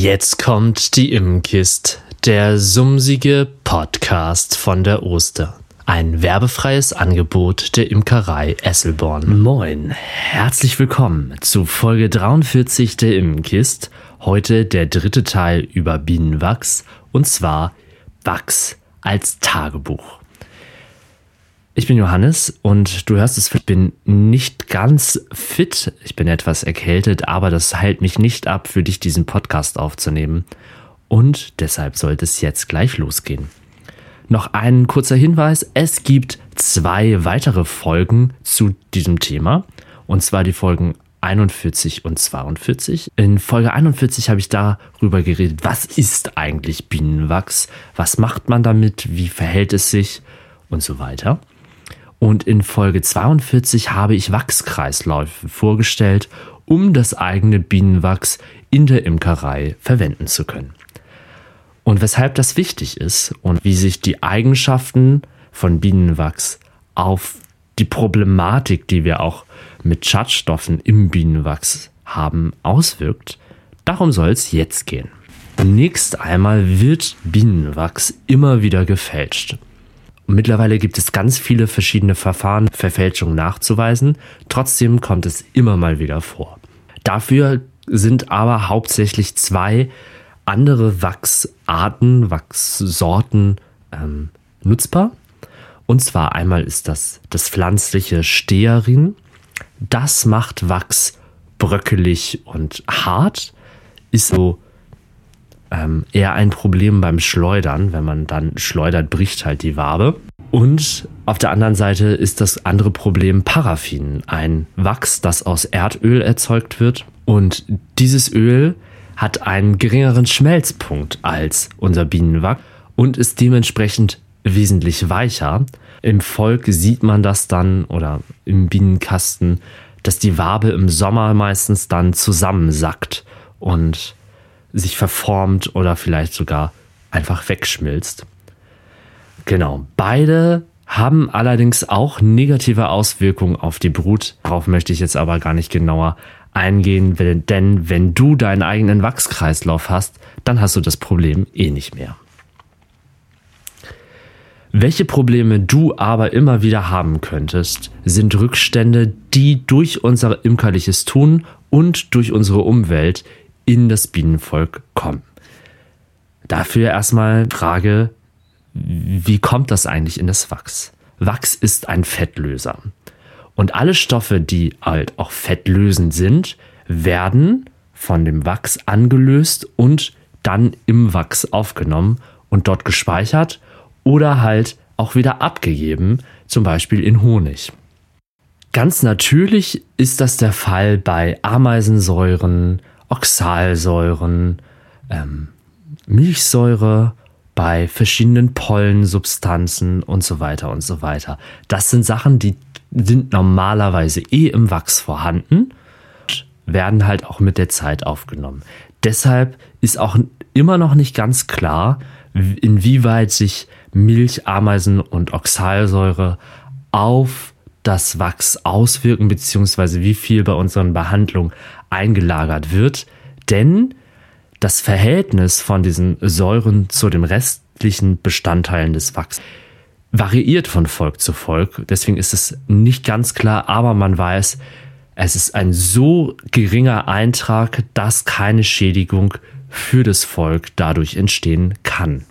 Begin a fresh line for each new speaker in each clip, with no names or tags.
Jetzt kommt die Immenkist, der sumsige Podcast von der Oster. Ein werbefreies Angebot der Imkerei Esselborn. Moin, herzlich willkommen zu Folge 43 der Immenkist. Heute der dritte Teil über Bienenwachs und zwar Wachs als Tagebuch. Ich bin Johannes und du hörst es, ich bin nicht ganz fit. Ich bin etwas erkältet, aber das hält mich nicht ab, für dich diesen Podcast aufzunehmen. Und deshalb sollte es jetzt gleich losgehen. Noch ein kurzer Hinweis. Es gibt zwei weitere Folgen zu diesem Thema. Und zwar die Folgen 41 und 42. In Folge 41 habe ich darüber geredet, was ist eigentlich Bienenwachs? Was macht man damit? Wie verhält es sich? Und so weiter. Und in Folge 42 habe ich Wachskreisläufe vorgestellt, um das eigene Bienenwachs in der Imkerei verwenden zu können. Und weshalb das wichtig ist und wie sich die Eigenschaften von Bienenwachs auf die Problematik, die wir auch mit Schadstoffen im Bienenwachs haben, auswirkt, darum soll es jetzt gehen. Zunächst einmal wird Bienenwachs immer wieder gefälscht. Mittlerweile gibt es ganz viele verschiedene Verfahren, Verfälschungen nachzuweisen. Trotzdem kommt es immer mal wieder vor. Dafür sind aber hauptsächlich zwei andere Wachsarten, Wachssorten ähm, nutzbar. Und zwar einmal ist das das pflanzliche Stearin. Das macht Wachs bröckelig und hart, ist so ähm, eher ein Problem beim Schleudern. Wenn man dann schleudert, bricht halt die Wabe. Und auf der anderen Seite ist das andere Problem Paraffin, ein Wachs, das aus Erdöl erzeugt wird. Und dieses Öl hat einen geringeren Schmelzpunkt als unser Bienenwachs und ist dementsprechend wesentlich weicher. Im Volk sieht man das dann oder im Bienenkasten, dass die Wabe im Sommer meistens dann zusammensackt und sich verformt oder vielleicht sogar einfach wegschmilzt. Genau, beide haben allerdings auch negative Auswirkungen auf die Brut. Darauf möchte ich jetzt aber gar nicht genauer eingehen, denn wenn du deinen eigenen Wachskreislauf hast, dann hast du das Problem eh nicht mehr. Welche Probleme du aber immer wieder haben könntest, sind Rückstände, die durch unser imkerliches Tun und durch unsere Umwelt in das Bienenvolk kommen. Dafür erstmal Frage, wie kommt das eigentlich in das Wachs? Wachs ist ein Fettlöser. Und alle Stoffe, die halt auch fettlösend sind, werden von dem Wachs angelöst und dann im Wachs aufgenommen und dort gespeichert oder halt auch wieder abgegeben, zum Beispiel in Honig. Ganz natürlich ist das der Fall bei Ameisensäuren, Oxalsäuren, ähm, Milchsäure, bei verschiedenen Pollensubstanzen und so weiter und so weiter. Das sind Sachen, die sind normalerweise eh im Wachs vorhanden, werden halt auch mit der Zeit aufgenommen. Deshalb ist auch immer noch nicht ganz klar, inwieweit sich Milch, Ameisen und Oxalsäure auf das Wachs auswirken, beziehungsweise wie viel bei unseren Behandlungen eingelagert wird. Denn das Verhältnis von diesen Säuren zu den restlichen Bestandteilen des Wachs variiert von Volk zu Volk. Deswegen ist es nicht ganz klar, aber man weiß, es ist ein so geringer Eintrag, dass keine Schädigung für das Volk dadurch entstehen kann.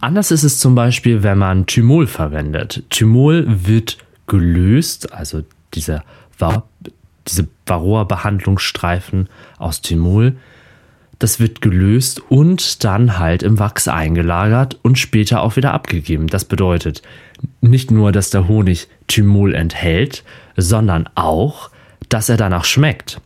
Anders ist es zum Beispiel, wenn man Thymol verwendet. Thymol wird gelöst, also dieser diese Varroa-Behandlungsstreifen aus Thymol. Das wird gelöst und dann halt im Wachs eingelagert und später auch wieder abgegeben. Das bedeutet nicht nur, dass der Honig Thymol enthält, sondern auch, dass er danach schmeckt.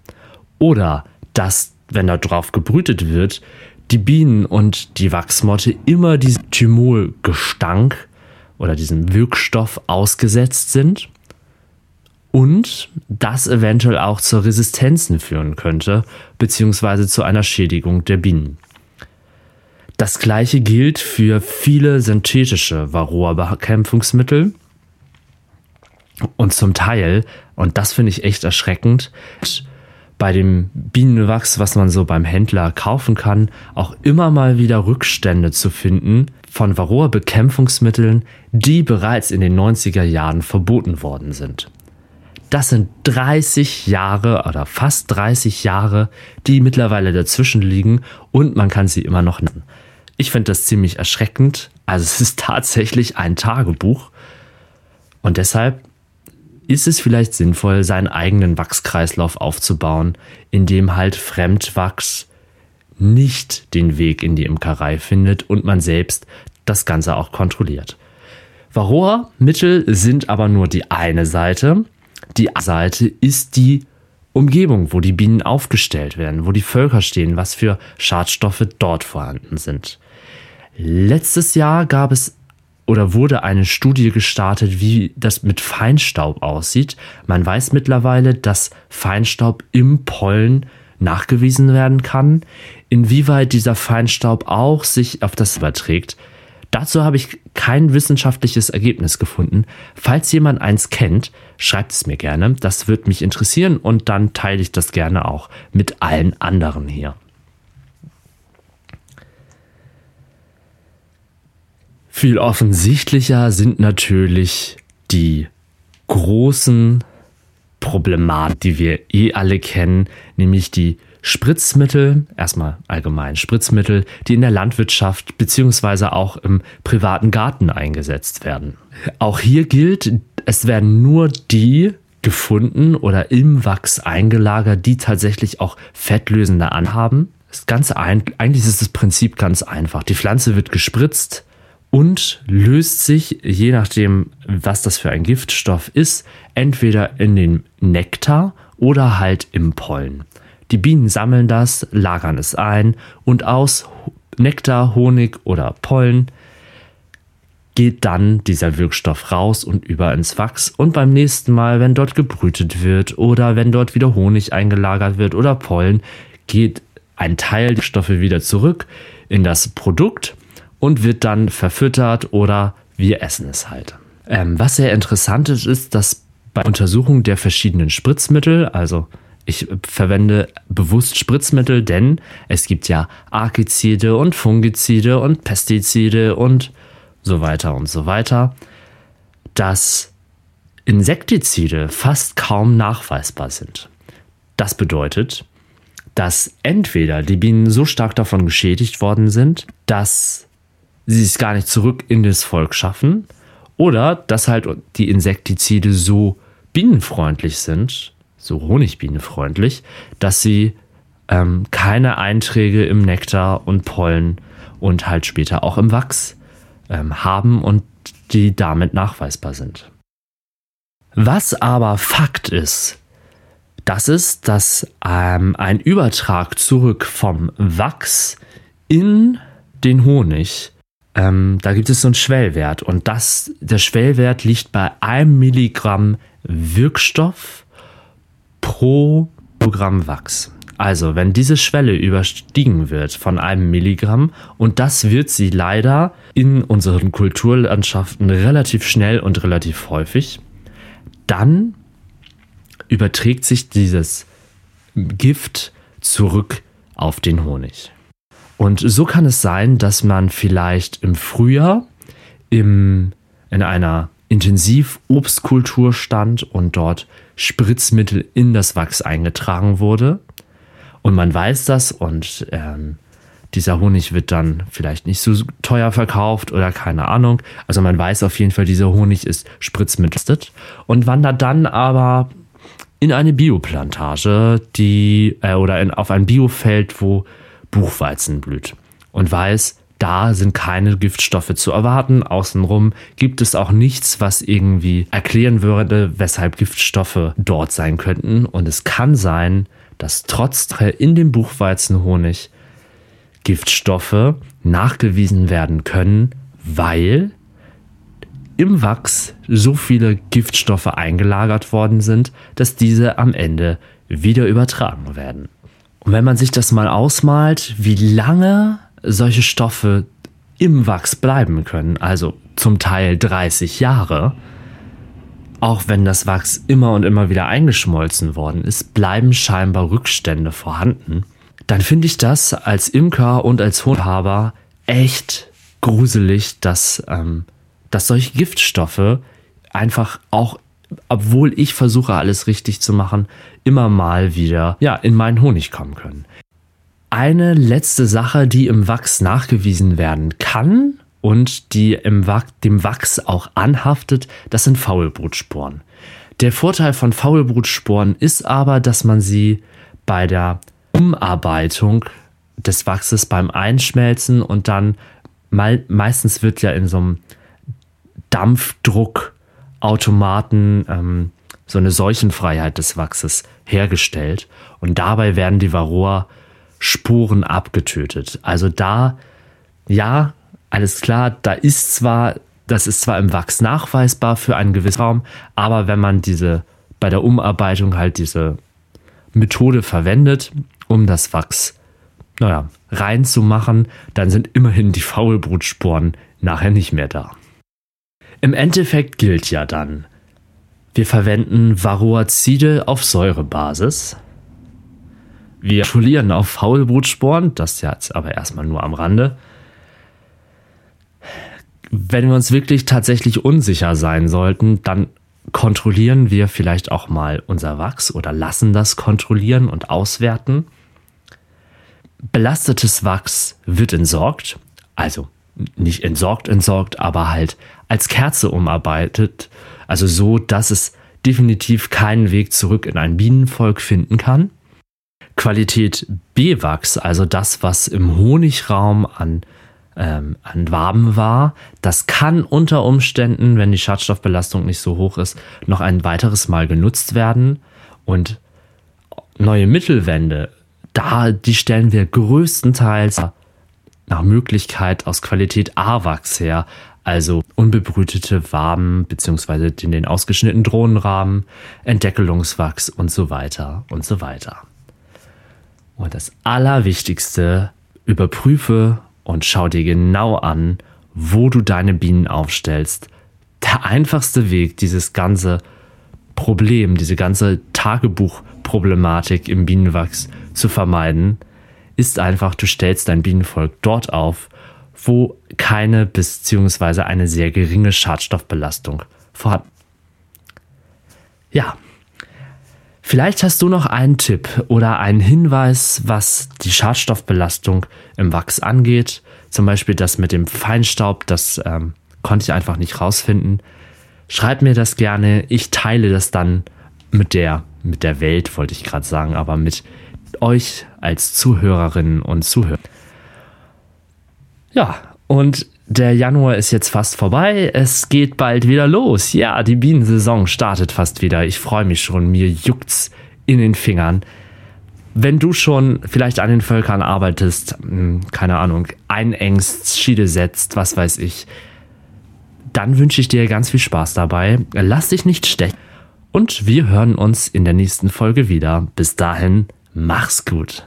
Oder dass, wenn da drauf gebrütet wird, die Bienen und die Wachsmotte immer diesem Thymolgestank oder diesem Wirkstoff ausgesetzt sind und das eventuell auch zu Resistenzen führen könnte, beziehungsweise zu einer Schädigung der Bienen. Das gleiche gilt für viele synthetische Varroa-Bekämpfungsmittel und zum Teil, und das finde ich echt erschreckend, bei dem Bienenwachs, was man so beim Händler kaufen kann, auch immer mal wieder Rückstände zu finden von Varroa-Bekämpfungsmitteln, die bereits in den 90er Jahren verboten worden sind. Das sind 30 Jahre oder fast 30 Jahre, die mittlerweile dazwischen liegen und man kann sie immer noch nennen. Ich finde das ziemlich erschreckend. Also es ist tatsächlich ein Tagebuch. Und deshalb ist es vielleicht sinnvoll, seinen eigenen Wachskreislauf aufzubauen, in dem halt Fremdwachs nicht den Weg in die Imkerei findet und man selbst das Ganze auch kontrolliert. Varroa-Mittel sind aber nur die eine Seite. Die Seite ist die Umgebung, wo die Bienen aufgestellt werden, wo die Völker stehen, was für Schadstoffe dort vorhanden sind. Letztes Jahr gab es oder wurde eine Studie gestartet, wie das mit Feinstaub aussieht. Man weiß mittlerweile, dass Feinstaub im Pollen nachgewiesen werden kann. Inwieweit dieser Feinstaub auch sich auf das überträgt, dazu habe ich kein wissenschaftliches Ergebnis gefunden. Falls jemand eins kennt, schreibt es mir gerne. Das wird mich interessieren und dann teile ich das gerne auch mit allen anderen hier. Viel offensichtlicher sind natürlich die großen Problematik, die wir eh alle kennen, nämlich die Spritzmittel, erstmal allgemein Spritzmittel, die in der Landwirtschaft beziehungsweise auch im privaten Garten eingesetzt werden. Auch hier gilt, es werden nur die gefunden oder im Wachs eingelagert, die tatsächlich auch fettlösende anhaben. Das Ganze ein, eigentlich ist das Prinzip ganz einfach. Die Pflanze wird gespritzt, und löst sich, je nachdem, was das für ein Giftstoff ist, entweder in den Nektar oder halt im Pollen. Die Bienen sammeln das, lagern es ein und aus Nektar, Honig oder Pollen geht dann dieser Wirkstoff raus und über ins Wachs und beim nächsten Mal, wenn dort gebrütet wird oder wenn dort wieder Honig eingelagert wird oder Pollen, geht ein Teil der Stoffe wieder zurück in das Produkt und wird dann verfüttert oder wir essen es halt. Ähm, was sehr interessant ist, ist, dass bei Untersuchung der verschiedenen Spritzmittel, also ich verwende bewusst Spritzmittel, denn es gibt ja Arkizide und Fungizide und Pestizide und so weiter und so weiter, dass Insektizide fast kaum nachweisbar sind. Das bedeutet, dass entweder die Bienen so stark davon geschädigt worden sind, dass sie es gar nicht zurück in das Volk schaffen oder dass halt die Insektizide so bienenfreundlich sind, so honigbienenfreundlich, dass sie ähm, keine Einträge im Nektar und Pollen und halt später auch im Wachs ähm, haben und die damit nachweisbar sind. Was aber Fakt ist, das ist, dass ähm, ein Übertrag zurück vom Wachs in den Honig ähm, da gibt es so einen Schwellwert und das, der Schwellwert liegt bei einem Milligramm Wirkstoff pro Programm Wachs. Also, wenn diese Schwelle überstiegen wird von einem Milligramm, und das wird sie leider in unseren Kulturlandschaften relativ schnell und relativ häufig, dann überträgt sich dieses Gift zurück auf den Honig. Und so kann es sein, dass man vielleicht im Frühjahr im, in einer Intensiv-Obstkultur stand und dort Spritzmittel in das Wachs eingetragen wurde. Und man weiß das und ähm, dieser Honig wird dann vielleicht nicht so teuer verkauft oder keine Ahnung. Also man weiß auf jeden Fall, dieser Honig ist spritzmittel und wandert dann aber in eine Bioplantage, die äh, oder in, auf ein Biofeld, wo Buchweizen blüht und weiß, da sind keine Giftstoffe zu erwarten. Außenrum gibt es auch nichts, was irgendwie erklären würde, weshalb Giftstoffe dort sein könnten. Und es kann sein, dass trotz in dem Buchweizenhonig Giftstoffe nachgewiesen werden können, weil im Wachs so viele Giftstoffe eingelagert worden sind, dass diese am Ende wieder übertragen werden. Und wenn man sich das mal ausmalt, wie lange solche Stoffe im Wachs bleiben können, also zum Teil 30 Jahre, auch wenn das Wachs immer und immer wieder eingeschmolzen worden ist, bleiben scheinbar Rückstände vorhanden, dann finde ich das als Imker und als Hundhaber echt gruselig, dass, ähm, dass solche Giftstoffe einfach auch, obwohl ich versuche, alles richtig zu machen, immer mal wieder ja, in meinen Honig kommen können. Eine letzte Sache, die im Wachs nachgewiesen werden kann und die im Wachs, dem Wachs auch anhaftet, das sind Faulbrutsporen. Der Vorteil von Faulbrutsporen ist aber, dass man sie bei der Umarbeitung des Wachses beim Einschmelzen und dann mal, meistens wird ja in so einem Dampfdruckautomaten ähm, so eine Seuchenfreiheit des Wachses hergestellt und dabei werden die Varroa Sporen abgetötet. Also da, ja, alles klar, da ist zwar, das ist zwar im Wachs nachweisbar für einen gewissen Raum, aber wenn man diese bei der Umarbeitung halt diese Methode verwendet, um das Wachs, naja, reinzumachen, dann sind immerhin die Faulbrutsporen nachher nicht mehr da. Im Endeffekt gilt ja dann, wir verwenden Varroazide auf Säurebasis, wir scholieren auf Faulbrutsporen, das jetzt aber erstmal nur am Rande. Wenn wir uns wirklich tatsächlich unsicher sein sollten, dann kontrollieren wir vielleicht auch mal unser Wachs oder lassen das kontrollieren und auswerten. Belastetes Wachs wird entsorgt, also nicht entsorgt, entsorgt, aber halt als Kerze umarbeitet, also so, dass es definitiv keinen Weg zurück in ein Bienenvolk finden kann. Qualität B-Wachs, also das, was im Honigraum an, ähm, an Waben war, das kann unter Umständen, wenn die Schadstoffbelastung nicht so hoch ist, noch ein weiteres Mal genutzt werden. Und neue Mittelwände, da, die stellen wir größtenteils nach Möglichkeit aus Qualität A-Wachs her, also unbebrütete Waben beziehungsweise den ausgeschnittenen Drohnenrahmen, Entdeckelungswachs und so weiter und so weiter. Und das Allerwichtigste, überprüfe und schau dir genau an, wo du deine Bienen aufstellst. Der einfachste Weg, dieses ganze Problem, diese ganze Tagebuchproblematik im Bienenwachs zu vermeiden, ist einfach, du stellst dein Bienenvolk dort auf, wo keine bzw. eine sehr geringe Schadstoffbelastung vorhanden. Ja, Vielleicht hast du noch einen Tipp oder einen Hinweis, was die Schadstoffbelastung im Wachs angeht. Zum Beispiel das mit dem Feinstaub, das ähm, konnte ich einfach nicht rausfinden. Schreib mir das gerne. Ich teile das dann mit der, mit der Welt, wollte ich gerade sagen, aber mit euch als Zuhörerinnen und Zuhörer. Ja, und der Januar ist jetzt fast vorbei. Es geht bald wieder los. Ja, die Bienensaison startet fast wieder. Ich freue mich schon. Mir juckt's in den Fingern. Wenn du schon vielleicht an den Völkern arbeitest, hm, keine Ahnung, einengst, Schiede setzt, was weiß ich, dann wünsche ich dir ganz viel Spaß dabei. Lass dich nicht stechen. Und wir hören uns in der nächsten Folge wieder. Bis dahin, mach's gut.